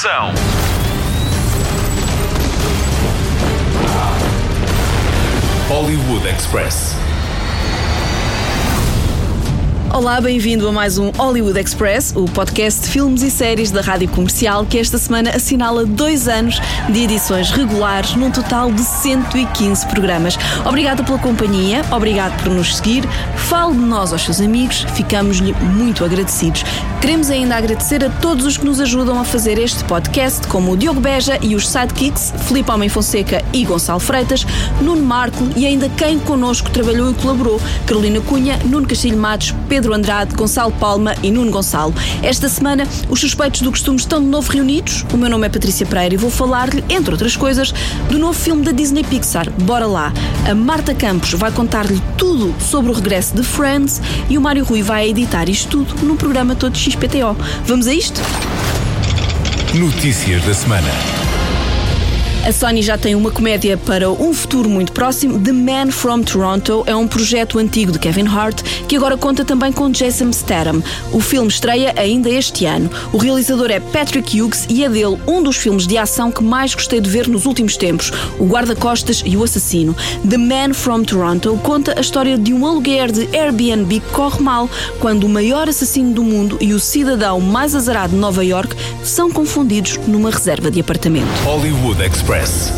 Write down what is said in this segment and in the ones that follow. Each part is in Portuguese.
Ação! Hollywood Express. Olá, bem-vindo a mais um Hollywood Express, o podcast de filmes e séries da Rádio Comercial, que esta semana assinala dois anos de edições regulares, num total de 115 programas. Obrigada pela companhia, obrigado por nos seguir, fale de nós aos seus amigos, ficamos-lhe muito agradecidos. Queremos ainda agradecer a todos os que nos ajudam a fazer este podcast, como o Diogo Beja e os sidekicks, Filipe Homem Fonseca e Gonçalo Freitas, Nuno Marco e ainda quem connosco trabalhou e colaborou, Carolina Cunha, Nuno Castilho Matos, Pedro Andrade, Gonçalo Palma e Nuno Gonçalo. Esta semana, os suspeitos do costume estão de novo reunidos. O meu nome é Patrícia Pereira e vou falar-lhe, entre outras coisas, do novo filme da Disney Pixar, Bora Lá. A Marta Campos vai contar-lhe tudo sobre o regresso de Friends e o Mário Rui vai editar isto tudo num programa todo XPTO. Vamos a isto? Notícias da semana. A Sony já tem uma comédia para um futuro muito próximo. The Man from Toronto é um projeto antigo de Kevin Hart que agora conta também com Jason Statham. O filme estreia ainda este ano. O realizador é Patrick Hughes e é dele um dos filmes de ação que mais gostei de ver nos últimos tempos: O Guarda-Costas e o Assassino. The Man from Toronto conta a história de um aluguer de Airbnb que corre mal quando o maior assassino do mundo e o cidadão mais azarado de Nova York são confundidos numa reserva de apartamento. Hollywood Express.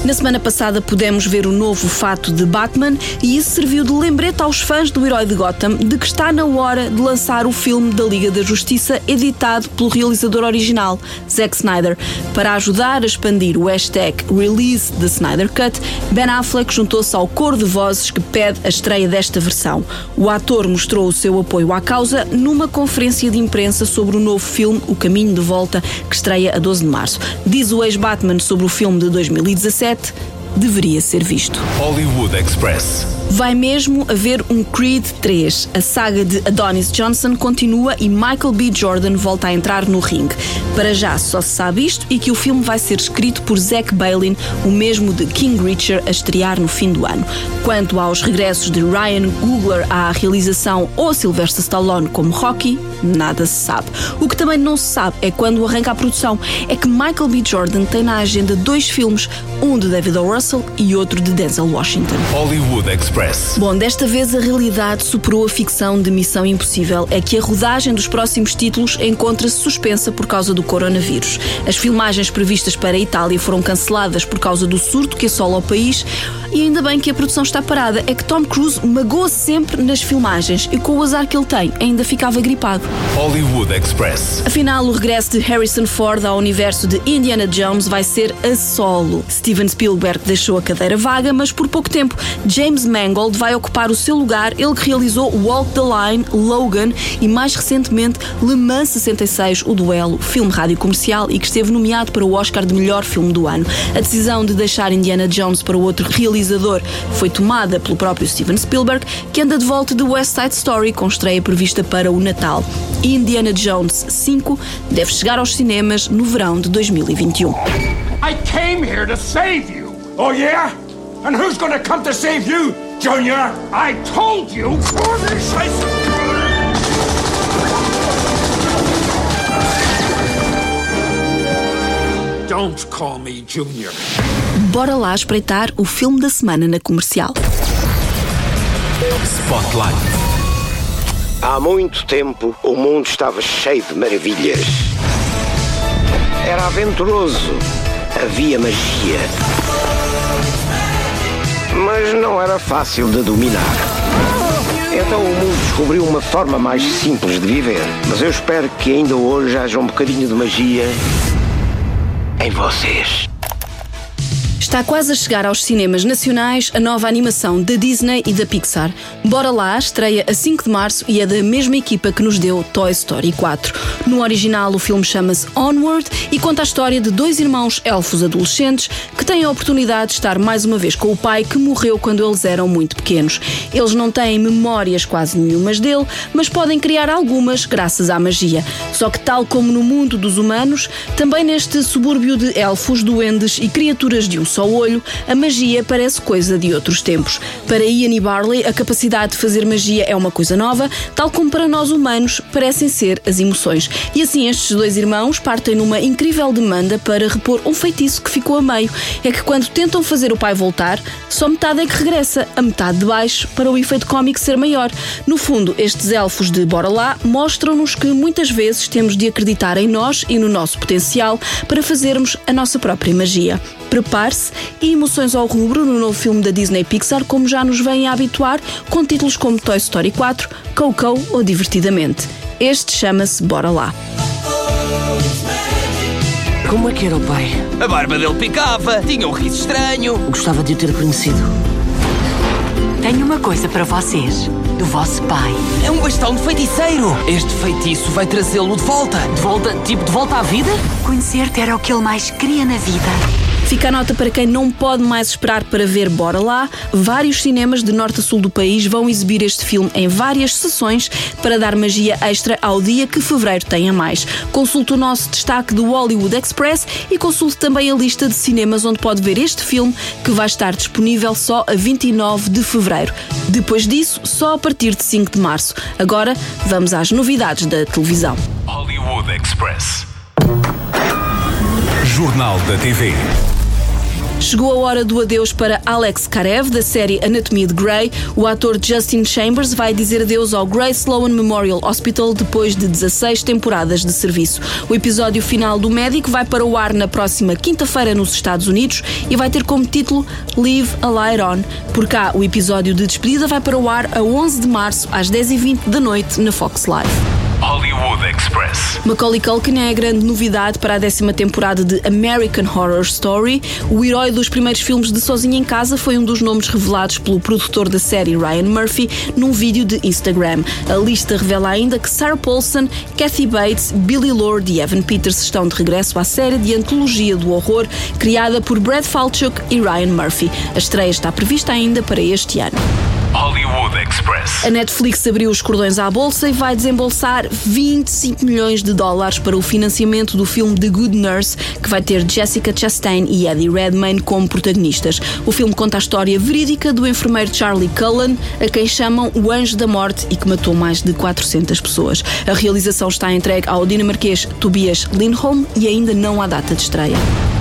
Na semana passada pudemos ver o novo fato de Batman e isso serviu de lembrete aos fãs do herói de Gotham de que está na hora de lançar o filme da Liga da Justiça editado pelo realizador original, Zack Snyder. Para ajudar a expandir o hashtag Release the Snyder Cut, Ben Affleck juntou-se ao coro de vozes que pede a estreia desta versão. O ator mostrou o seu apoio à causa numa conferência de imprensa sobre o novo filme O Caminho de Volta, que estreia a 12 de março. Diz o ex-Batman sobre o filme de 2000 2017 deveria ser visto. Hollywood Express. Vai mesmo haver um Creed 3. A saga de Adonis Johnson continua e Michael B. Jordan volta a entrar no ringue. Para já só se sabe isto e que o filme vai ser escrito por Zach Bailin, o mesmo de King Richard, a estrear no fim do ano. Quanto aos regressos de Ryan Coogler à realização ou Sylvester Stallone como Rocky, nada se sabe. O que também não se sabe é quando arranca a produção. É que Michael B. Jordan tem na agenda dois filmes, um de David O. Russell e outro de Denzel Washington. Hollywood Express. Bom, desta vez a realidade superou a ficção de Missão Impossível. É que a rodagem dos próximos títulos encontra-se suspensa por causa do coronavírus. As filmagens previstas para a Itália foram canceladas por causa do surto que assola o país e ainda bem que a produção está parada. É que Tom Cruise magoa -se sempre nas filmagens e com o azar que ele tem, ainda ficava gripado. Hollywood Express. Afinal, o regresso de Harrison Ford ao universo de Indiana Jones vai ser a solo. Steven Spielberg deixou a cadeira vaga, mas por pouco tempo James Mangold vai ocupar o seu lugar, ele que realizou Walk the Line, Logan e mais recentemente Le Mans 66, o duelo, filme rádio comercial e que esteve nomeado para o Oscar de melhor filme do ano. A decisão de deixar Indiana Jones para outro realizador foi tomada pelo próprio Steven Spielberg, que anda de volta de West Side Story com estreia prevista para o Natal. Indiana Jones 5 deve chegar aos cinemas no verão de 2021. I came here to save you. Oh yeah? And who's gonna come to save you, Junior? I told you. Don't call me Junior. Bora lá espreitar o filme da semana na comercial. Spotlight. Há muito tempo o mundo estava cheio de maravilhas. Era aventuroso, havia magia. Mas não era fácil de dominar. Então o mundo descobriu uma forma mais simples de viver. Mas eu espero que ainda hoje haja um bocadinho de magia em vocês. Está quase a chegar aos cinemas nacionais a nova animação da Disney e da Pixar. Bora lá, estreia a 5 de março e é da mesma equipa que nos deu Toy Story 4. No original, o filme chama-se Onward e conta a história de dois irmãos elfos adolescentes que têm a oportunidade de estar mais uma vez com o pai que morreu quando eles eram muito pequenos. Eles não têm memórias quase nenhumas dele, mas podem criar algumas graças à magia. Só que, tal como no mundo dos humanos, também neste subúrbio de elfos, duendes e criaturas de um só olho, a magia parece coisa de outros tempos. Para Ian e Barley, a capacidade de fazer magia é uma coisa nova, tal como para nós humanos parecem ser as emoções. E assim estes dois irmãos partem numa incrível demanda para repor um feitiço que ficou a meio. É que quando tentam fazer o pai voltar, só metade é que regressa, a metade de baixo, para o efeito cómico ser maior. No fundo, estes elfos de Bora Lá mostram-nos que muitas vezes temos de acreditar em nós e no nosso potencial para fazermos a nossa própria magia. Prepare-se e emoções ao rubro no novo filme da Disney Pixar, como já nos vêm a habituar, com títulos como Toy Story 4, Coco ou Divertidamente. Este chama-se Bora Lá. Como é que era o pai? A barba dele picava, tinha um riso estranho. Gostava de o ter conhecido. Tenho uma coisa para vocês. Do vosso pai. É um bastão de feiticeiro. Este feitiço vai trazê-lo de volta. De volta, tipo de volta à vida? Conhecer-te era o que ele mais queria na vida. Fica a nota para quem não pode mais esperar para ver Bora Lá. Vários cinemas de norte a sul do país vão exibir este filme em várias sessões para dar magia extra ao dia que fevereiro tem a mais. Consulte o nosso destaque do Hollywood Express e consulte também a lista de cinemas onde pode ver este filme que vai estar disponível só a 29 de fevereiro. Depois disso, só a partir de 5 de março. Agora, vamos às novidades da televisão. Hollywood Express. Jornal da TV. Chegou a hora do adeus para Alex Karev, da série Anatomia de Grey. O ator Justin Chambers vai dizer adeus ao Grey Sloan Memorial Hospital depois de 16 temporadas de serviço. O episódio final do médico vai para o ar na próxima quinta-feira nos Estados Unidos e vai ter como título Live a Light On. Por cá, o episódio de despedida vai para o ar a 11 de março, às 10h20 da noite, na Fox Live. Hollywood Express. Macaulay Culkin é a grande novidade para a décima temporada de American Horror Story. O herói dos primeiros filmes de Sozinho em Casa foi um dos nomes revelados pelo produtor da série Ryan Murphy num vídeo de Instagram. A lista revela ainda que Sarah Paulson, Kathy Bates, Billy Lord e Evan Peters estão de regresso à série de antologia do horror criada por Brad Falchuk e Ryan Murphy. A estreia está prevista ainda para este ano. Hollywood Express. A Netflix abriu os cordões à bolsa e vai desembolsar 25 milhões de dólares para o financiamento do filme The Good Nurse, que vai ter Jessica Chastain e Eddie Redmayne como protagonistas. O filme conta a história verídica do enfermeiro Charlie Cullen, a quem chamam o Anjo da Morte e que matou mais de 400 pessoas. A realização está entregue ao dinamarquês Tobias Lindholm e ainda não há data de estreia.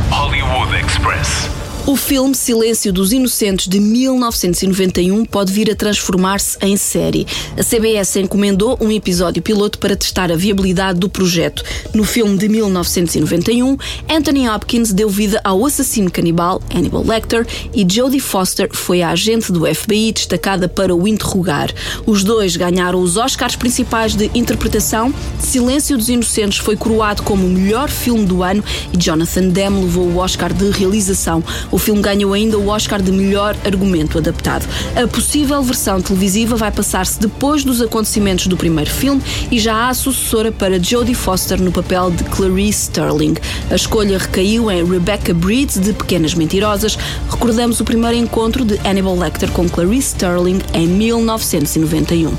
Hollywood Express. O filme Silêncio dos Inocentes de 1991 pode vir a transformar-se em série. A CBS encomendou um episódio piloto para testar a viabilidade do projeto. No filme de 1991, Anthony Hopkins deu vida ao assassino canibal Hannibal Lecter e Jodie Foster foi a agente do FBI destacada para o interrogar. Os dois ganharam os Oscars principais de interpretação. Silêncio dos Inocentes foi coroado como o melhor filme do ano e Jonathan Demme levou o Oscar de realização. O filme ganhou ainda o Oscar de melhor argumento adaptado. A possível versão televisiva vai passar-se depois dos acontecimentos do primeiro filme e já há sucessora para Jodie Foster no papel de Clarice Sterling. A escolha recaiu em Rebecca Breed de Pequenas Mentirosas. Recordamos o primeiro encontro de Hannibal Lecter com Clarice Sterling em 1991. You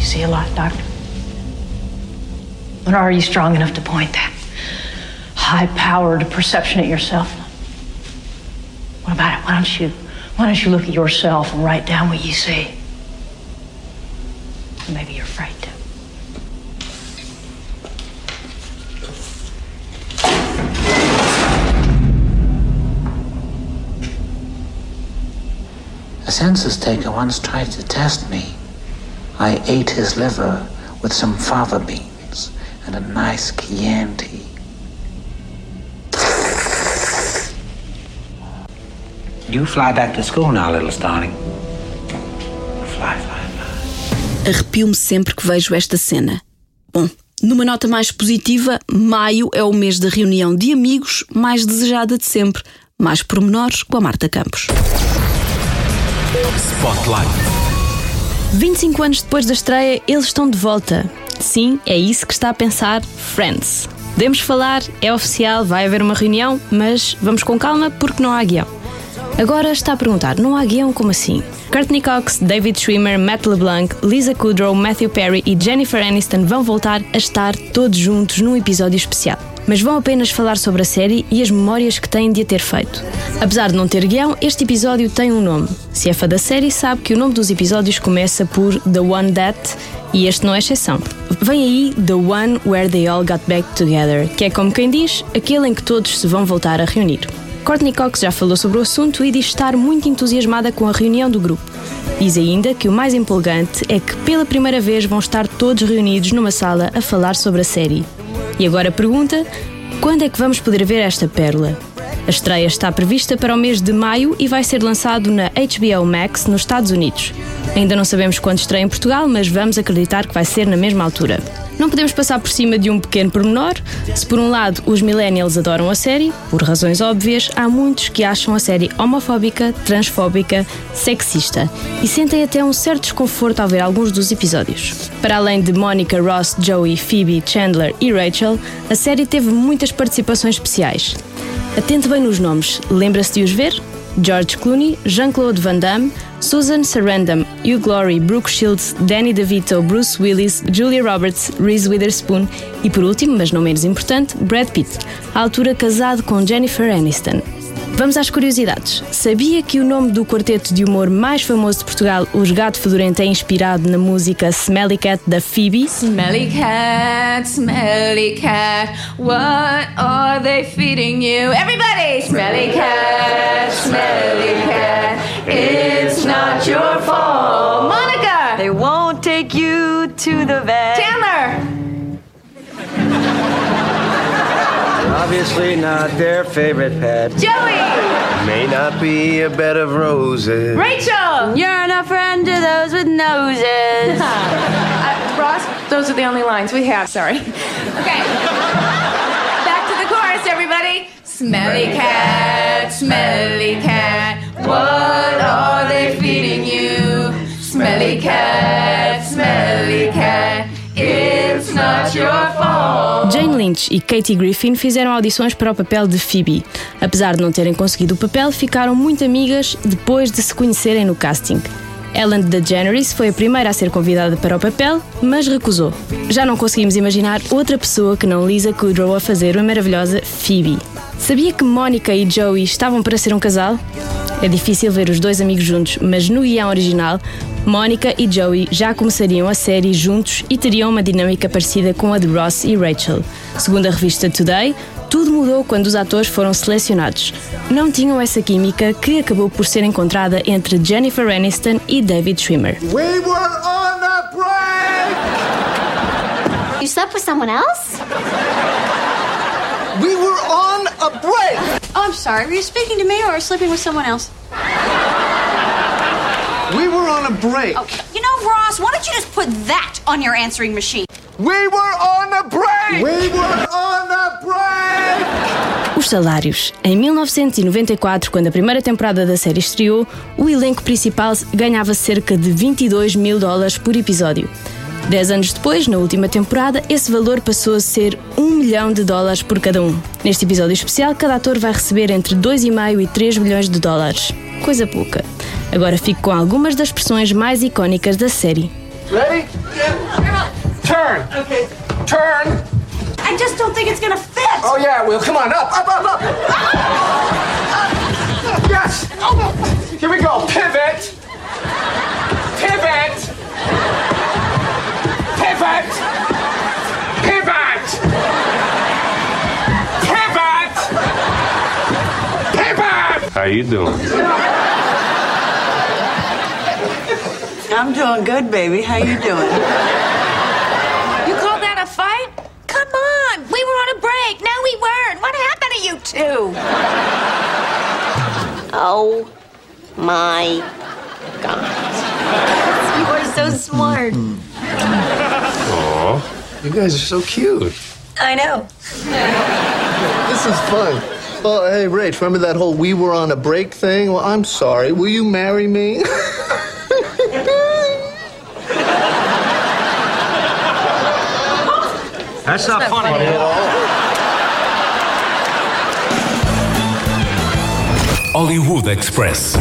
see a lot, Doctor. But are you strong enough to point that high-powered perception at yourself? What about it? Why don't you, why don't you look at yourself and write down what you see? Maybe you're afraid to. A census taker once tried to test me. I ate his liver with some fava beans and a nice Chianti. You fly back to school now, little starling. Fly, fly, fly. Arrepio-me sempre que vejo esta cena. Bom, numa nota mais positiva, maio é o mês da reunião de amigos mais desejada de sempre. Mais pormenores com a Marta Campos. Spotlight. 25 anos depois da estreia, eles estão de volta. Sim, é isso que está a pensar Friends. Podemos falar, é oficial, vai haver uma reunião, mas vamos com calma porque não há guião. Agora está a perguntar: não há guião como assim? Courtney Cox, David Schwimmer, Matt LeBlanc, Lisa Kudrow, Matthew Perry e Jennifer Aniston vão voltar a estar todos juntos num episódio especial. mas vão apenas falar sobre a série e as memórias que têm de a ter feito. Apesar de não ter guião, este episódio tem um nome. Se é fã da série, sabe que o nome dos episódios começa por The One That e este não é exceção. Vem aí The One Where They All Got Back Together, que é como quem diz, aquele em que todos se vão voltar a reunir. Courtney Cox já falou sobre o assunto e diz estar muito entusiasmada com a reunião do grupo. Diz ainda que o mais empolgante é que pela primeira vez vão estar todos reunidos numa sala a falar sobre a série. E agora pergunta: quando é que vamos poder ver esta pérola? A estreia está prevista para o mês de maio e vai ser lançado na HBO Max nos Estados Unidos. Ainda não sabemos quando estreia em Portugal, mas vamos acreditar que vai ser na mesma altura. Não podemos passar por cima de um pequeno pormenor. Se por um lado os millennials adoram a série, por razões óbvias, há muitos que acham a série homofóbica, transfóbica, sexista e sentem até um certo desconforto ao ver alguns dos episódios. Para além de Monica, Ross, Joey, Phoebe, Chandler e Rachel, a série teve muitas participações especiais. Atente bem nos nomes, lembra-se de os ver? George Clooney, Jean-Claude Van Damme, Susan Sarandon, Hugh Glory, Brooke Shields, Danny DeVito, Bruce Willis, Julia Roberts, Reese Witherspoon e, por último, mas não menos importante, Brad Pitt, à altura casado com Jennifer Aniston. Vamos às curiosidades. Sabia que o nome do quarteto de humor mais famoso de Portugal, Os Gato Fedorento, é inspirado na música Smelly Cat da Phoebe? Smelly cat, smelly cat, what are they feeding you? Everybody! Smelly cat, smelly cat, it's not your fault. Monica! They won't take you to the vet. Obviously not their favorite pet. Joey! May not be a bed of roses. Rachel! You're not a friend to those with noses. uh, Ross, those are the only lines we have, sorry. Okay. Back to the chorus, everybody. Smelly cat, smelly cat, what are they feeding you? Smelly cat, smelly cat, Jane Lynch e Katie Griffin fizeram audições para o papel de Phoebe. Apesar de não terem conseguido o papel, ficaram muito amigas depois de se conhecerem no casting. Ellen DeGeneres foi a primeira a ser convidada para o papel, mas recusou. Já não conseguimos imaginar outra pessoa que não Lisa Kudrow a fazer a maravilhosa Phoebe. Sabia que Monica e Joey estavam para ser um casal? É difícil ver os dois amigos juntos, mas no guião original, Monica e Joey já começariam a série juntos e teriam uma dinâmica parecida com a de Ross e Rachel. Segundo a revista Today, tudo mudou quando os atores foram selecionados. Não tinham essa química que acabou por ser encontrada entre Jennifer Aniston e David Schwimmer. We were on a break! You slept with someone else? We were on a break! Oh, I'm sorry. Were you speaking to me or sleeping with someone else? We were on a break. Oh, you know, Ross, why don't you just put that on your answering machine? We were on a break! We were on a break! Os salários. Em 1994, quando a primeira temporada da série estreou, o elenco principal ganhava cerca de 22 mil dólares por episódio. Dez anos depois, na última temporada, esse valor passou a ser 1 milhão de dólares por cada um. Neste episódio especial, cada ator vai receber entre 2,5 e 3 milhões de dólares. Coisa pouca. Agora fico com algumas das expressões mais icónicas da série. Ready? Turn. Okay. Turn. I just don't think it's gonna fit. Oh yeah, Will. Come on, up, up, up, up. Yes. Here we go. Pivot. Pivot. Pivot. Pivot. Pivot. Pivot. How you doing? I'm doing good, baby. How you doing? You call that a fight? Come on, we were on a break. No, we weren't. What happened to you two? Oh my god. You are so smart. Aw, you guys are so cute. I know. This is fun. Well, hey, Rach, remember that whole we were on a break thing? Well, I'm sorry. Will you marry me? That's not funny at all. Hollywood Express.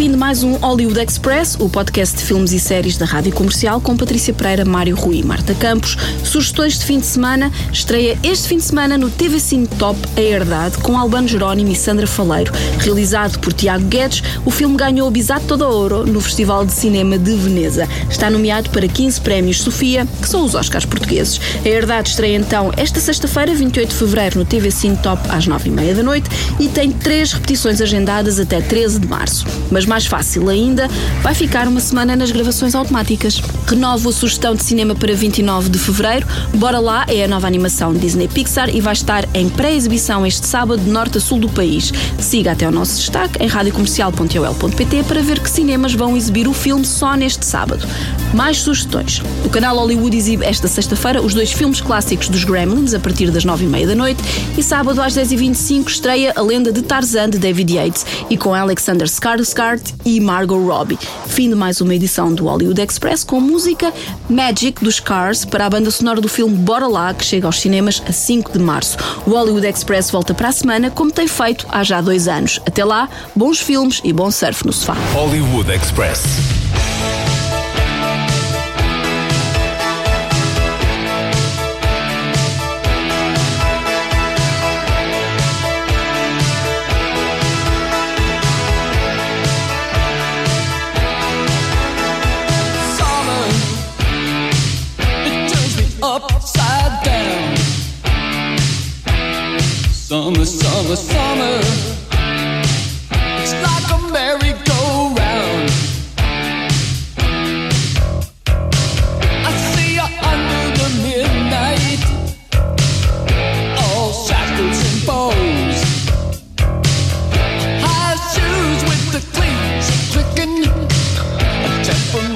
Fim de mais um Hollywood Express, o podcast de filmes e séries da Rádio Comercial com Patrícia Pereira, Mário Rui e Marta Campos. Sugestões de fim de semana. Estreia este fim de semana no TV Cine Top A Herdade com Albano Jerónimo e Sandra Faleiro. Realizado por Tiago Guedes, o filme ganhou o Bisato de Ouro no Festival de Cinema de Veneza. Está nomeado para 15 prémios Sofia, que são os Oscars portugueses. A Herdade estreia então esta sexta-feira, 28 de fevereiro, no TV Cine Top às 9h30 da noite e tem três repetições agendadas até 13 de março. Mas mais fácil ainda, vai ficar uma semana nas gravações automáticas. Renovo a sugestão de cinema para 29 de fevereiro. Bora lá é a nova animação Disney Pixar e vai estar em pré-exibição este sábado de norte a sul do país. Siga até o nosso destaque em radiocomercial.ol.pt para ver que cinemas vão exibir o filme só neste sábado. Mais sugestões. O canal Hollywood exibe esta sexta-feira os dois filmes clássicos dos Gremlins a partir das 9h30 da noite e sábado às 10h25 estreia A Lenda de Tarzan de David Yates e com Alexander Skarsgård e Margot Robbie. Fim de mais uma edição do Hollywood Express com música Magic dos Cars para a banda sonora do filme Bora Lá, que chega aos cinemas a 5 de março. O Hollywood Express volta para a semana, como tem feito há já dois anos. Até lá, bons filmes e bom surf no sofá. Hollywood Express.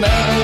man